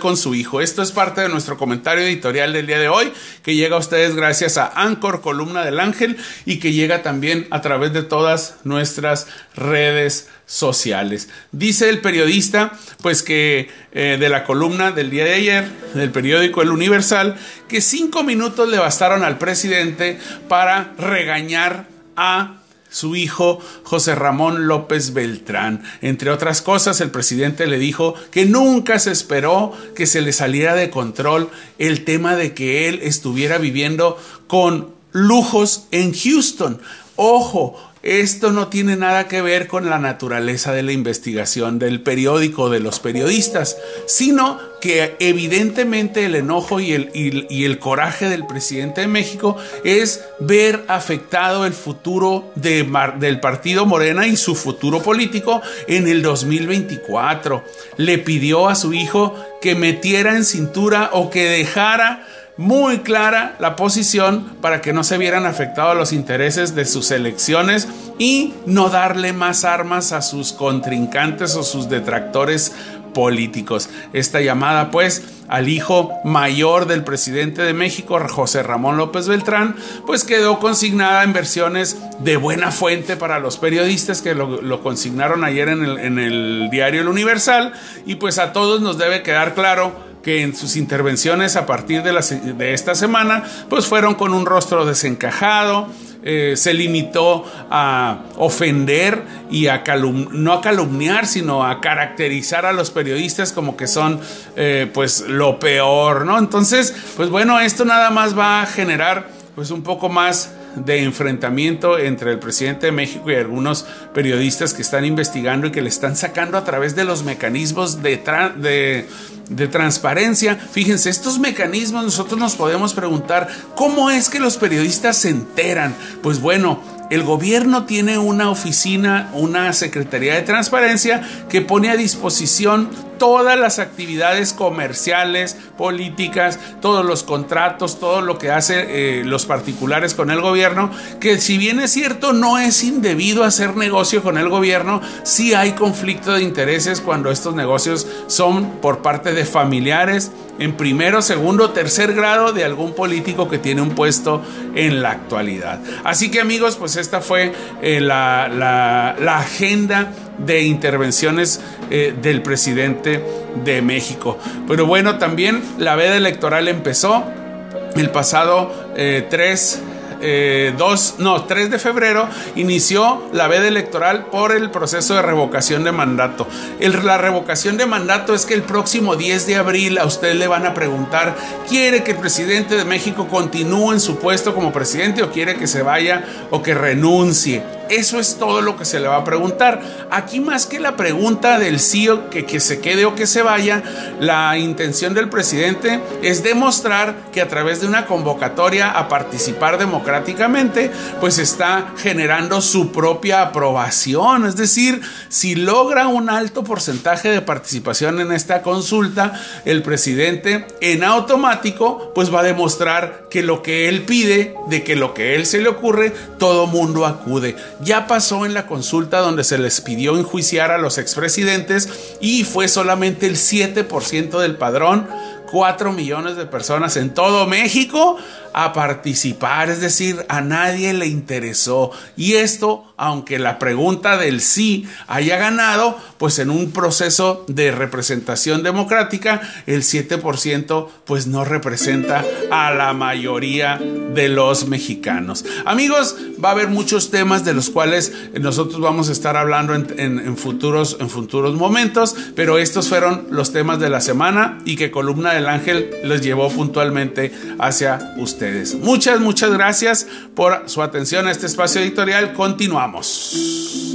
con su hijo. Esto es parte de nuestro comentario editorial del día de hoy, que llega a ustedes gracias a Anchor, columna del ángel, y que llega también a través de todas nuestras redes sociales. Dice el periodista, pues que eh, de la columna del día de ayer, del periódico El Universal, que cinco minutos le bastaron al presidente para regañar a su hijo José Ramón López Beltrán. Entre otras cosas, el presidente le dijo que nunca se esperó que se le saliera de control el tema de que él estuviera viviendo con lujos en Houston. Ojo, esto no tiene nada que ver con la naturaleza de la investigación del periódico, de los periodistas, sino que evidentemente el enojo y el, y, el coraje del presidente de México es ver afectado el futuro de del partido Morena y su futuro político en el 2024. Le pidió a su hijo que metiera en cintura o que dejara muy clara la posición para que no se vieran afectados los intereses de sus elecciones y no darle más armas a sus contrincantes o sus detractores políticos. Esta llamada pues al hijo mayor del presidente de México, José Ramón López Beltrán, pues quedó consignada en versiones de buena fuente para los periodistas que lo, consignaron ayer en el, en el diario El Universal y pues a todos nos debe quedar claro que en sus intervenciones a partir de, esta semana, pues fueron con un rostro desencajado, eh, se limitó a ofender y a no a calumniar, sino a caracterizar a los periodistas como que son eh, pues lo peor, ¿no? Entonces, pues bueno, esto nada más va a generar pues un poco más de enfrentamiento entre el presidente de México y algunos periodistas que están investigando y que le están sacando a través de los mecanismos de, de, transparencia. Fíjense, estos mecanismos nosotros nos podemos preguntar, ¿cómo es que los periodistas se enteran? Pues bueno, el gobierno tiene una oficina, una Secretaría de Transparencia que pone a disposición todas las actividades comerciales, políticas, todos los contratos, todo lo que hacen eh, los particulares con el gobierno, que si bien es cierto no es indebido hacer negocio con el gobierno, sí hay conflicto de intereses cuando estos negocios son por parte de familiares en primero, segundo, tercer grado de algún político que tiene un puesto en la actualidad. Así que amigos, pues esta fue eh, la, la agenda de intervenciones eh, del presidente de México. Pero bueno, también la veda electoral empezó el pasado 3 eh, eh, no, 3 de febrero inició la veda electoral por el proceso de revocación de mandato. la revocación de mandato es que el próximo 10 de abril a usted le van a preguntar, ¿quiere que el presidente de México continúe en su puesto como presidente o quiere que se vaya o que renuncie? Eso es todo lo que se le va a preguntar. Aquí más que la pregunta del sí o que, que se quede o que se vaya, la intención del presidente es demostrar que a través de una convocatoria a participar democráticamente, pues está generando su propia aprobación. Es decir, si logra un alto porcentaje de participación en esta consulta, el presidente en automático pues va a demostrar que lo que él pide, de que lo que él se le ocurre, todo mundo acude. Ya pasó en la consulta donde se les pidió enjuiciar a los expresidentes y fue solamente el 7% del padrón. 4 millones de personas en todo México a participar, es decir, a nadie le interesó. Y esto, aunque la pregunta del sí haya ganado, pues en un proceso de representación democrática, el 7% pues no representa a la mayoría de los mexicanos. Amigos, va a haber muchos temas de los cuales nosotros vamos a estar hablando en, futuros, en futuros momentos, pero estos fueron los temas de la semana y que Columna del Ángel les llevó puntualmente hacia usted. Muchas, muchas gracias por su atención a este espacio editorial. Continuamos.